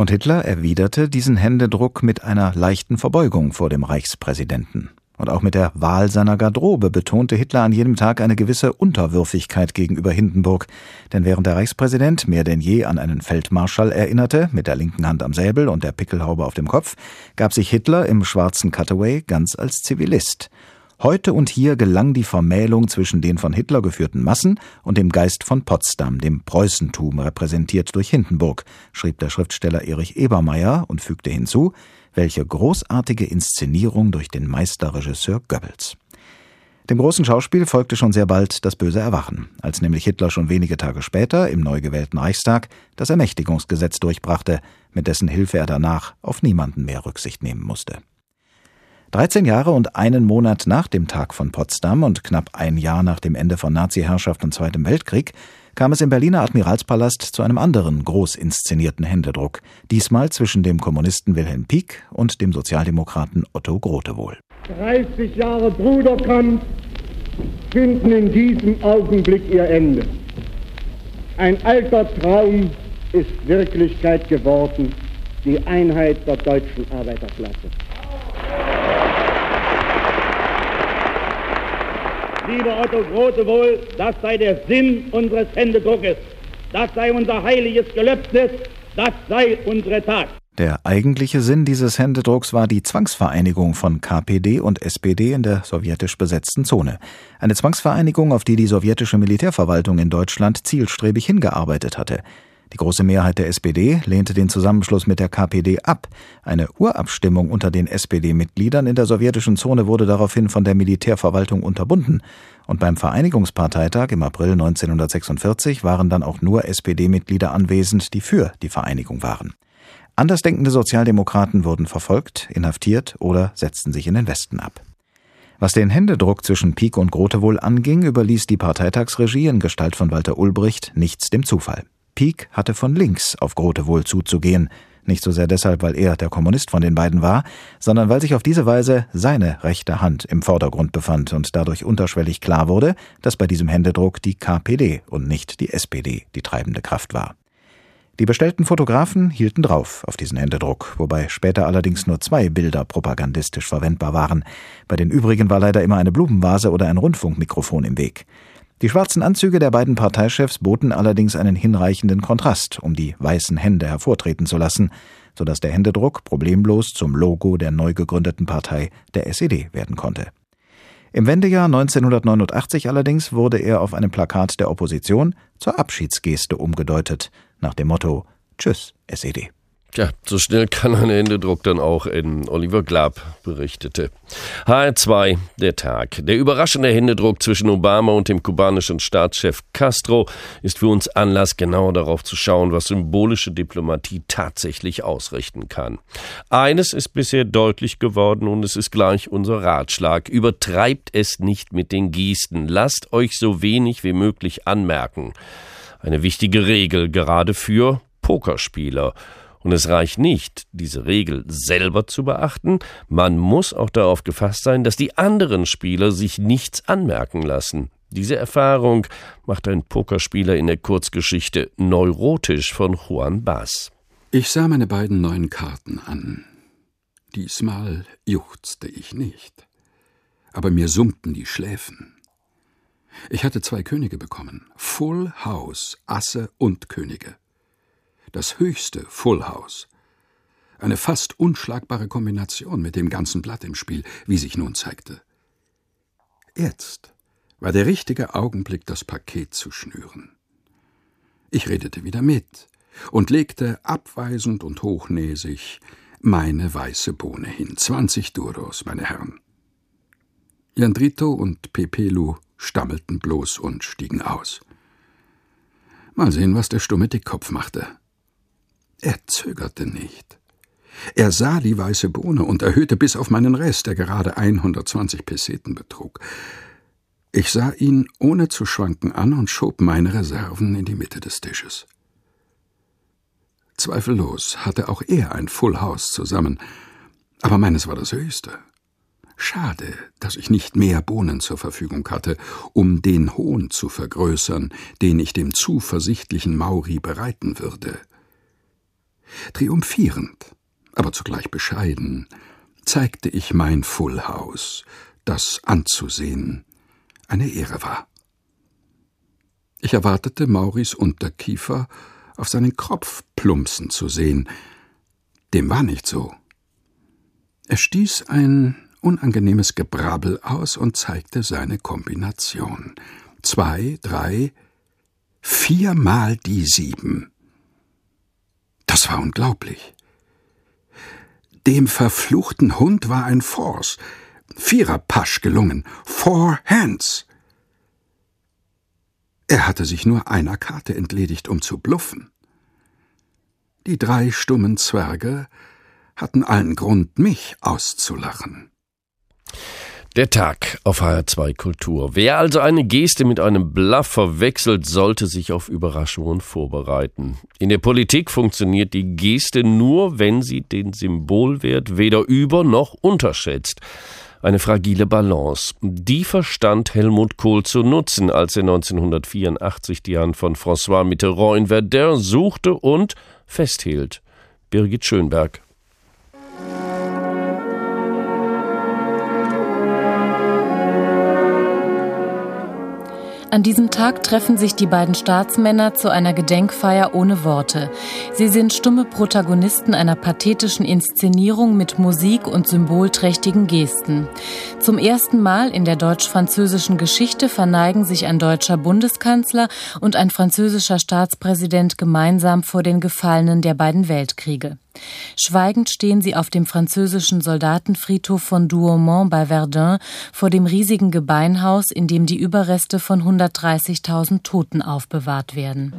und Hitler erwiderte diesen Händedruck mit einer leichten Verbeugung vor dem Reichspräsidenten. Und auch mit der Wahl seiner Garderobe betonte Hitler an jedem Tag eine gewisse Unterwürfigkeit gegenüber Hindenburg. Denn während der Reichspräsident mehr denn je an einen Feldmarschall erinnerte, mit der linken Hand am Säbel und der Pickelhaube auf dem Kopf, gab sich Hitler im schwarzen Cutaway ganz als Zivilist. Heute und hier gelang die Vermählung zwischen den von Hitler geführten Massen und dem Geist von Potsdam, dem Preußentum, repräsentiert durch Hindenburg, schrieb der Schriftsteller Erich Ebermeier und fügte hinzu, welche großartige Inszenierung durch den Meisterregisseur Goebbels. Dem großen Schauspiel folgte schon sehr bald das böse Erwachen, als nämlich Hitler schon wenige Tage später im neu gewählten Reichstag das Ermächtigungsgesetz durchbrachte, mit dessen Hilfe er danach auf niemanden mehr Rücksicht nehmen musste. 13 Jahre und einen Monat nach dem Tag von Potsdam und knapp ein Jahr nach dem Ende von Nazi-Herrschaft und Zweitem Weltkrieg kam es im Berliner Admiralspalast zu einem anderen groß inszenierten Händedruck, diesmal zwischen dem Kommunisten Wilhelm Pieck und dem Sozialdemokraten Otto Grotewohl. 30 Jahre Bruderkampf finden in diesem Augenblick ihr Ende. Ein alter Traum ist Wirklichkeit geworden, die Einheit der deutschen Arbeiterklasse. Lieber Otto Grotewohl, das sei der Sinn unseres Händedruckes. Das sei unser heiliges Gelöbnis. Das sei unsere Tat. Der eigentliche Sinn dieses Händedrucks war die Zwangsvereinigung von KPD und SPD in der sowjetisch besetzten Zone. Eine Zwangsvereinigung, auf die die sowjetische Militärverwaltung in Deutschland zielstrebig hingearbeitet hatte. Die große Mehrheit der SPD lehnte den Zusammenschluss mit der KPD ab. Eine Urabstimmung unter den SPD-Mitgliedern in der sowjetischen Zone wurde daraufhin von der Militärverwaltung unterbunden. Und beim Vereinigungsparteitag im April 1946 waren dann auch nur SPD-Mitglieder anwesend, die für die Vereinigung waren. Andersdenkende Sozialdemokraten wurden verfolgt, inhaftiert oder setzten sich in den Westen ab. Was den Händedruck zwischen Pieck und Grote wohl anging, überließ die Parteitagsregie in Gestalt von Walter Ulbricht nichts dem Zufall. Pieck hatte von links auf Grote wohl zuzugehen, nicht so sehr deshalb, weil er der Kommunist von den beiden war, sondern weil sich auf diese Weise seine rechte Hand im Vordergrund befand und dadurch unterschwellig klar wurde, dass bei diesem Händedruck die KPD und nicht die SPD die treibende Kraft war. Die bestellten Fotografen hielten drauf auf diesen Händedruck, wobei später allerdings nur zwei Bilder propagandistisch verwendbar waren. Bei den übrigen war leider immer eine Blumenvase oder ein Rundfunkmikrofon im Weg. Die schwarzen Anzüge der beiden Parteichefs boten allerdings einen hinreichenden Kontrast, um die weißen Hände hervortreten zu lassen, so dass der Händedruck problemlos zum Logo der neu gegründeten Partei der SED werden konnte. Im Wendejahr 1989 allerdings wurde er auf einem Plakat der Opposition zur Abschiedsgeste umgedeutet, nach dem Motto Tschüss, SED. Ja, so schnell kann ein Händedruck dann auch in Oliver Glab berichtete. HR2, der Tag. Der überraschende Händedruck zwischen Obama und dem kubanischen Staatschef Castro ist für uns Anlass, genau darauf zu schauen, was symbolische Diplomatie tatsächlich ausrichten kann. Eines ist bisher deutlich geworden und es ist gleich unser Ratschlag. Übertreibt es nicht mit den Gesten. Lasst euch so wenig wie möglich anmerken. Eine wichtige Regel, gerade für Pokerspieler. Und es reicht nicht, diese Regel selber zu beachten, man muss auch darauf gefasst sein, dass die anderen Spieler sich nichts anmerken lassen. Diese Erfahrung macht ein Pokerspieler in der Kurzgeschichte Neurotisch von Juan Bass. Ich sah meine beiden neuen Karten an. Diesmal juchzte ich nicht, aber mir summten die Schläfen. Ich hatte zwei Könige bekommen, Full House, Asse und Könige das höchste Full House. Eine fast unschlagbare Kombination mit dem ganzen Blatt im Spiel, wie sich nun zeigte. Jetzt war der richtige Augenblick, das Paket zu schnüren. Ich redete wieder mit und legte abweisend und hochnäsig meine weiße Bohne hin. Zwanzig Duros, meine Herren. Jandrito und Pepelu stammelten bloß und stiegen aus. Mal sehen, was der stumme Dickkopf machte. Er zögerte nicht. Er sah die weiße Bohne und erhöhte bis auf meinen Rest, der gerade 120 Peseten betrug. Ich sah ihn ohne zu schwanken an und schob meine Reserven in die Mitte des Tisches. Zweifellos hatte auch er ein Full House zusammen, aber meines war das höchste. Schade, dass ich nicht mehr Bohnen zur Verfügung hatte, um den Hohn zu vergrößern, den ich dem zuversichtlichen Mauri bereiten würde. Triumphierend, aber zugleich bescheiden, zeigte ich mein Full House, das anzusehen eine Ehre war. Ich erwartete Mauris Unterkiefer auf seinen Kropf plumpsen zu sehen. Dem war nicht so. Er stieß ein unangenehmes Gebrabbel aus und zeigte seine Kombination. Zwei, drei, viermal die sieben. Das war unglaublich. Dem verfluchten Hund war ein Force, Viererpasch gelungen. Four Hands. Er hatte sich nur einer Karte entledigt, um zu bluffen. Die drei stummen Zwerge hatten allen Grund, mich auszulachen. Der Tag auf HR2 Kultur. Wer also eine Geste mit einem Bluff verwechselt, sollte sich auf Überraschungen vorbereiten. In der Politik funktioniert die Geste nur, wenn sie den Symbolwert weder über noch unterschätzt. Eine fragile Balance. Die verstand Helmut Kohl zu nutzen, als er 1984 die Hand von François Mitterrand in Verdun suchte und festhielt. Birgit Schönberg. An diesem Tag treffen sich die beiden Staatsmänner zu einer Gedenkfeier ohne Worte. Sie sind stumme Protagonisten einer pathetischen Inszenierung mit Musik und symbolträchtigen Gesten. Zum ersten Mal in der deutsch-französischen Geschichte verneigen sich ein deutscher Bundeskanzler und ein französischer Staatspräsident gemeinsam vor den Gefallenen der beiden Weltkriege. Schweigend stehen sie auf dem französischen Soldatenfriedhof von Douaumont bei Verdun vor dem riesigen Gebeinhaus, in dem die Überreste von 130.000 Toten aufbewahrt werden.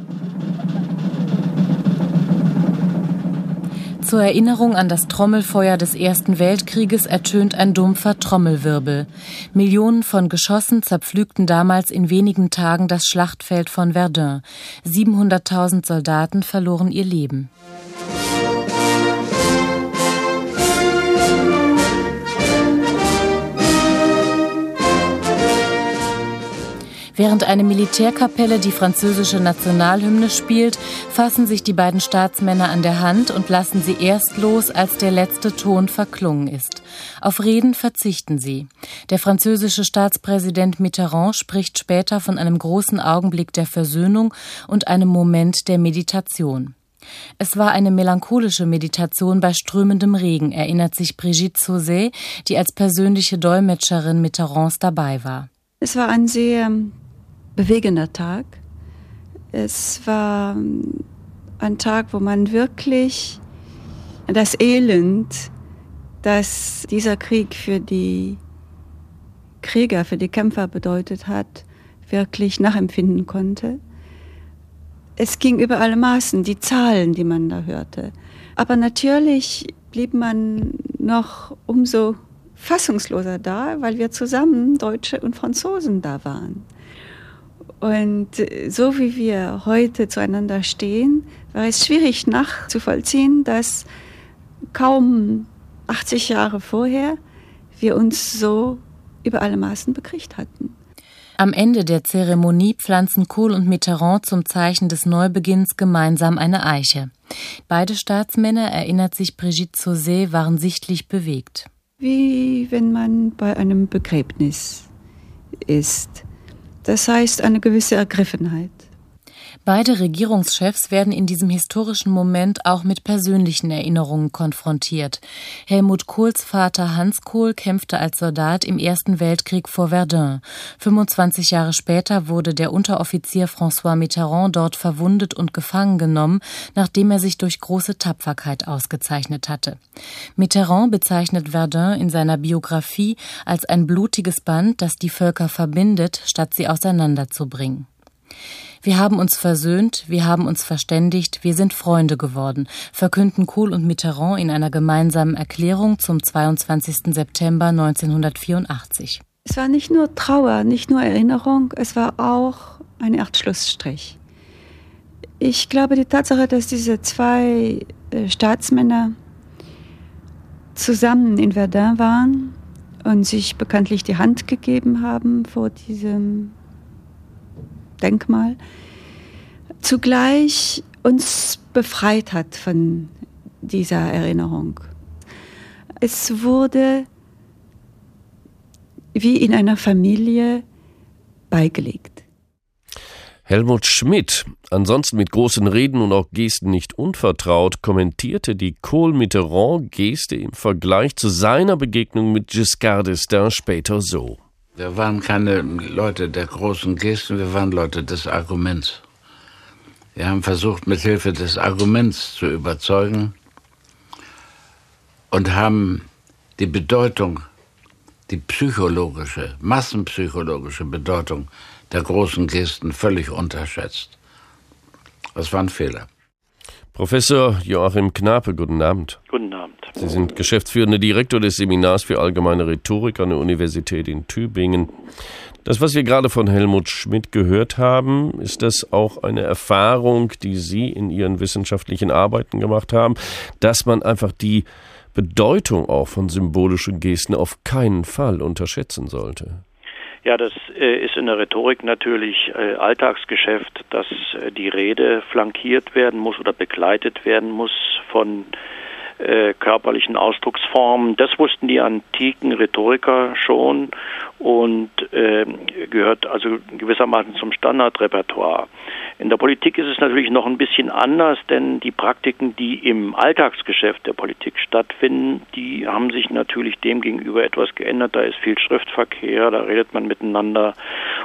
Zur Erinnerung an das Trommelfeuer des Ersten Weltkrieges ertönt ein dumpfer Trommelwirbel. Millionen von Geschossen zerpflügten damals in wenigen Tagen das Schlachtfeld von Verdun. 700.000 Soldaten verloren ihr Leben. Während eine Militärkapelle die französische Nationalhymne spielt, fassen sich die beiden Staatsmänner an der Hand und lassen sie erst los, als der letzte Ton verklungen ist. Auf Reden verzichten sie. Der französische Staatspräsident Mitterrand spricht später von einem großen Augenblick der Versöhnung und einem Moment der Meditation. Es war eine melancholische Meditation bei strömendem Regen, erinnert sich Brigitte Sauzet, die als persönliche Dolmetscherin Mitterrands dabei war. Es war ein sehr bewegender Tag. Es war ein Tag, wo man wirklich das Elend, das dieser Krieg für die Krieger, für die Kämpfer bedeutet hat, wirklich nachempfinden konnte. Es ging über alle Maßen, die Zahlen, die man da hörte. Aber natürlich blieb man noch umso fassungsloser da, weil wir zusammen Deutsche und Franzosen da waren. Und so wie wir heute zueinander stehen, war es schwierig nachzuvollziehen, dass kaum 80 Jahre vorher wir uns so über alle Maßen bekriegt hatten. Am Ende der Zeremonie pflanzen Kohl und Mitterrand zum Zeichen des Neubeginns gemeinsam eine Eiche. Beide Staatsmänner, erinnert sich Brigitte Sauzet, waren sichtlich bewegt. Wie wenn man bei einem Begräbnis ist. Das heißt eine gewisse Ergriffenheit. Beide Regierungschefs werden in diesem historischen Moment auch mit persönlichen Erinnerungen konfrontiert. Helmut Kohls Vater Hans Kohl kämpfte als Soldat im Ersten Weltkrieg vor Verdun. 25 Jahre später wurde der Unteroffizier François Mitterrand dort verwundet und gefangen genommen, nachdem er sich durch große Tapferkeit ausgezeichnet hatte. Mitterrand bezeichnet Verdun in seiner Biografie als ein blutiges Band, das die Völker verbindet, statt sie auseinanderzubringen. Wir haben uns versöhnt, wir haben uns verständigt, wir sind Freunde geworden, verkünden Kohl und Mitterrand in einer gemeinsamen Erklärung zum 22. September 1984. Es war nicht nur Trauer, nicht nur Erinnerung, es war auch eine Art Schlussstrich. Ich glaube, die Tatsache, dass diese zwei äh, Staatsmänner zusammen in Verdun waren und sich bekanntlich die Hand gegeben haben vor diesem Denkmal, zugleich uns befreit hat von dieser Erinnerung. Es wurde wie in einer Familie beigelegt. Helmut Schmidt, ansonsten mit großen Reden und auch Gesten nicht unvertraut, kommentierte die Kohl-Mitterrand-Geste im Vergleich zu seiner Begegnung mit Giscard d'Estaing später so. Wir waren keine Leute der großen Gesten, wir waren Leute des Arguments. Wir haben versucht, mit Hilfe des Arguments zu überzeugen und haben die Bedeutung die psychologische, massenpsychologische Bedeutung der großen Gesten völlig unterschätzt. Das war ein Fehler. Professor Joachim Knape, guten Abend. Guten Abend. Sie sind geschäftsführender Direktor des Seminars für allgemeine Rhetorik an der Universität in Tübingen. Das, was wir gerade von Helmut Schmidt gehört haben, ist das auch eine Erfahrung, die Sie in Ihren wissenschaftlichen Arbeiten gemacht haben, dass man einfach die Bedeutung auch von symbolischen Gesten auf keinen Fall unterschätzen sollte? Ja, das äh, ist in der Rhetorik natürlich äh, Alltagsgeschäft, dass äh, die Rede flankiert werden muss oder begleitet werden muss von körperlichen Ausdrucksformen. Das wussten die antiken Rhetoriker schon und äh, gehört also gewissermaßen zum Standardrepertoire. In der Politik ist es natürlich noch ein bisschen anders, denn die Praktiken, die im Alltagsgeschäft der Politik stattfinden, die haben sich natürlich dem gegenüber etwas geändert. Da ist viel Schriftverkehr, da redet man miteinander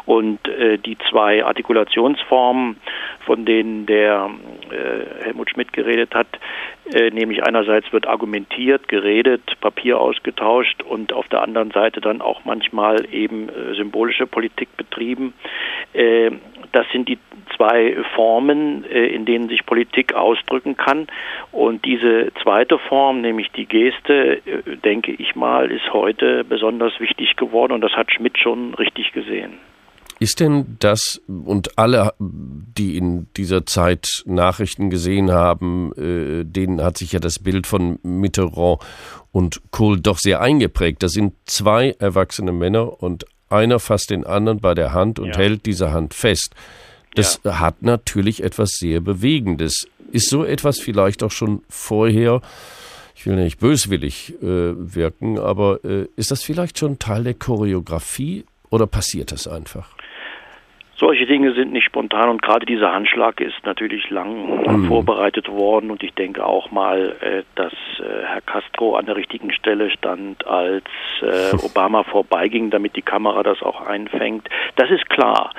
und äh, die zwei Artikulationsformen, von denen der äh, Helmut Schmidt geredet hat, äh, nämlich einerseits wird argumentiert, geredet, Papier ausgetauscht und auf der anderen Seite dann auch manchmal eben äh, symbolische Politik betrieben. Äh, das sind die zwei Formen, äh, in denen sich Politik ausdrücken kann. Und diese zweite Form, nämlich die Geste, äh, denke ich mal, ist heute besonders wichtig geworden und das hat Schmidt schon richtig gesehen. Ist denn das und alle, die in dieser Zeit Nachrichten gesehen haben, äh, denen hat sich ja das Bild von Mitterrand und Kohl doch sehr eingeprägt. Das sind zwei erwachsene Männer und einer fasst den anderen bei der Hand und ja. hält diese Hand fest. Das ja. hat natürlich etwas sehr Bewegendes. Ist so etwas vielleicht auch schon vorher, ich will nicht böswillig äh, wirken, aber äh, ist das vielleicht schon Teil der Choreografie oder passiert das einfach? Solche Dinge sind nicht spontan und gerade dieser Handschlag ist natürlich lang mhm. vorbereitet worden und ich denke auch mal, äh, dass äh, Herr Castro an der richtigen Stelle stand, als äh, Obama vorbeiging, damit die Kamera das auch einfängt. Das ist klar.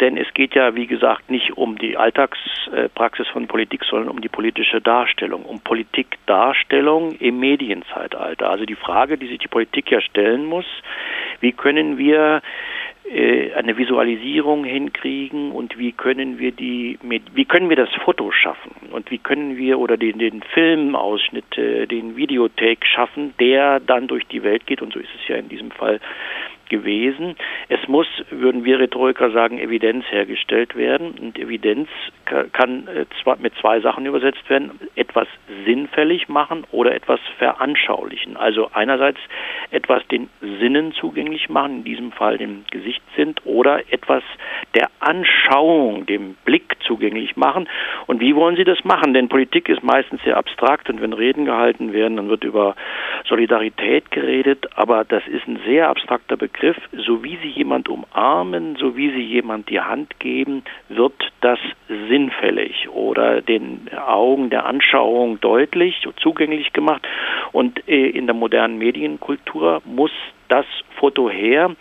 Denn es geht ja, wie gesagt, nicht um die Alltagspraxis von Politik, sondern um die politische Darstellung, um Politikdarstellung im Medienzeitalter. Also die Frage, die sich die Politik ja stellen muss, wie können wir äh, eine Visualisierung hinkriegen und wie können wir die wie können wir das Foto schaffen und wie können wir oder den, den Filmausschnitt, äh, den Videotake schaffen, der dann durch die Welt geht und so ist es ja in diesem Fall gewesen. Es muss, würden wir Rhetoriker sagen, Evidenz hergestellt werden. Und Evidenz kann äh, mit zwei Sachen übersetzt werden. Etwas sinnfällig machen oder etwas veranschaulichen. Also einerseits etwas den Sinnen zugänglich machen, in diesem Fall dem Gesichtssinn, oder etwas der Anschauung, dem Blick zugänglich machen. Und wie wollen Sie das machen? Denn Politik ist meistens sehr abstrakt und wenn Reden gehalten werden, dann wird über Solidarität geredet, aber das ist ein sehr abstrakter Begriff so wie Sie jemand umarmen, so wie Sie jemand die Hand geben, wird das sinnfällig oder den Augen der Anschauung deutlich, zugänglich gemacht. Und äh, in der modernen Medienkultur muss das Foto her.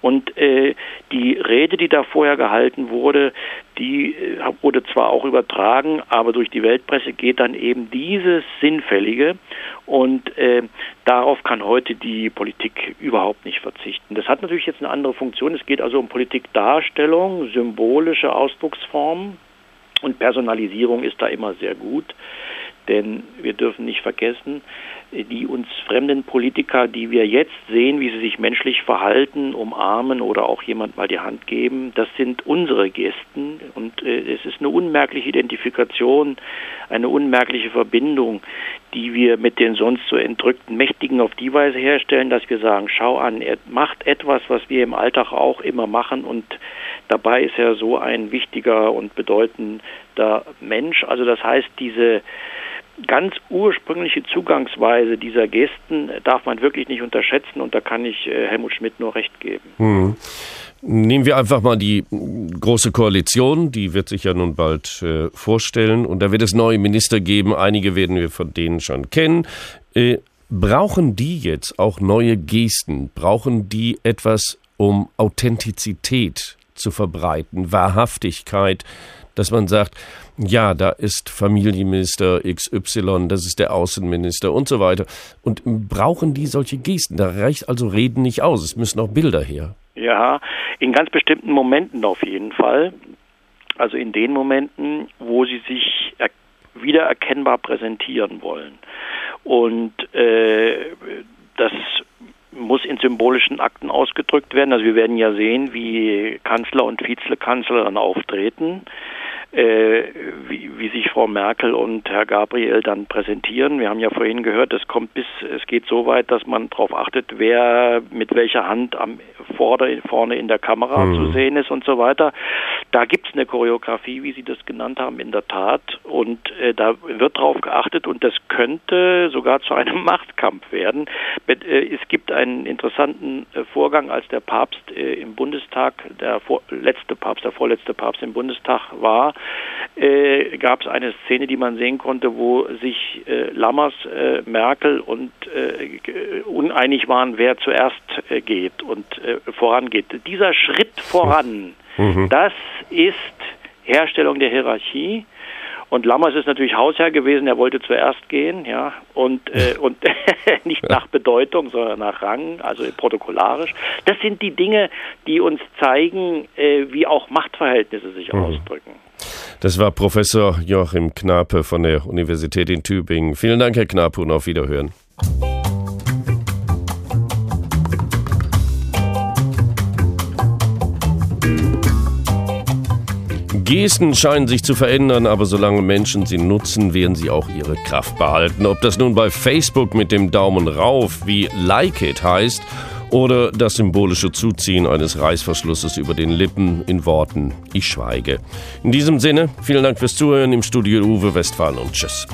Und äh, die Rede, die da vorher gehalten wurde, die äh, wurde zwar auch übertragen, aber durch die Weltpresse geht dann eben dieses Sinnfällige. Und äh, darauf kann heute die Politik überhaupt nicht verzichten. Das hat natürlich jetzt eine andere Funktion. Es geht also um Politikdarstellung, symbolische Ausdrucksformen. Und Personalisierung ist da immer sehr gut. Denn wir dürfen nicht vergessen, die uns fremden Politiker, die wir jetzt sehen, wie sie sich menschlich verhalten, umarmen oder auch jemand mal die Hand geben, das sind unsere Gesten und äh, es ist eine unmerkliche Identifikation, eine unmerkliche Verbindung, die wir mit den sonst so entrückten Mächtigen auf die Weise herstellen, dass wir sagen, schau an, er macht etwas, was wir im Alltag auch immer machen und dabei ist er so ein wichtiger und bedeutender Mensch. Also das heißt, diese ganz ursprüngliche Zugangsweise dieser Gesten darf man wirklich nicht unterschätzen und da kann ich äh, Helmut Schmidt nur recht geben. Hm. Nehmen wir einfach mal die große Koalition, die wird sich ja nun bald äh, vorstellen und da wird es neue Minister geben, einige werden wir von denen schon kennen. Äh, brauchen die jetzt auch neue Gesten? Brauchen die etwas, um Authentizität zu verbreiten, Wahrhaftigkeit, dass man sagt, ja, da ist Familienminister XY, das ist der Außenminister und so weiter. Und brauchen die solche Gesten? Da reicht also Reden nicht aus. Es müssen auch Bilder her. Ja, in ganz bestimmten Momenten auf jeden Fall. Also in den Momenten, wo sie sich er wiedererkennbar präsentieren wollen. Und äh, das muss in symbolischen Akten ausgedrückt werden. Also wir werden ja sehen, wie Kanzler und Vizekanzler dann auftreten wie, wie sich Frau Merkel und Herr Gabriel dann präsentieren. Wir haben ja vorhin gehört, es kommt bis, es geht so weit, dass man darauf achtet, wer mit welcher Hand am vorder, vorne in der Kamera mhm. zu sehen ist und so weiter. Da gibt es eine Choreografie, wie Sie das genannt haben, in der Tat. Und äh, da wird darauf geachtet und das könnte sogar zu einem Machtkampf werden. Äh, es gibt einen interessanten äh, Vorgang, als der Papst äh, im Bundestag, der vor, letzte Papst, der vorletzte Papst im Bundestag war, äh, gab es eine Szene, die man sehen konnte, wo sich äh, Lammers, äh, Merkel und äh, uneinig waren, wer zuerst äh, geht und äh, vorangeht. Dieser Schritt voran, mhm. das ist Herstellung der Hierarchie. Und Lammers ist natürlich Hausherr gewesen, er wollte zuerst gehen, ja, und, äh, und nicht nach Bedeutung, sondern nach Rang, also protokollarisch. Das sind die Dinge, die uns zeigen, äh, wie auch Machtverhältnisse sich mhm. ausdrücken. Das war Professor Joachim Knape von der Universität in Tübingen. Vielen Dank, Herr Knape, und auf Wiederhören. Gesten scheinen sich zu verändern, aber solange Menschen sie nutzen, werden sie auch ihre Kraft behalten. Ob das nun bei Facebook mit dem Daumen rauf wie Like It heißt oder das symbolische Zuziehen eines Reißverschlusses über den Lippen in Worten Ich schweige. In diesem Sinne, vielen Dank fürs Zuhören im Studio Uwe Westphal und Tschüss.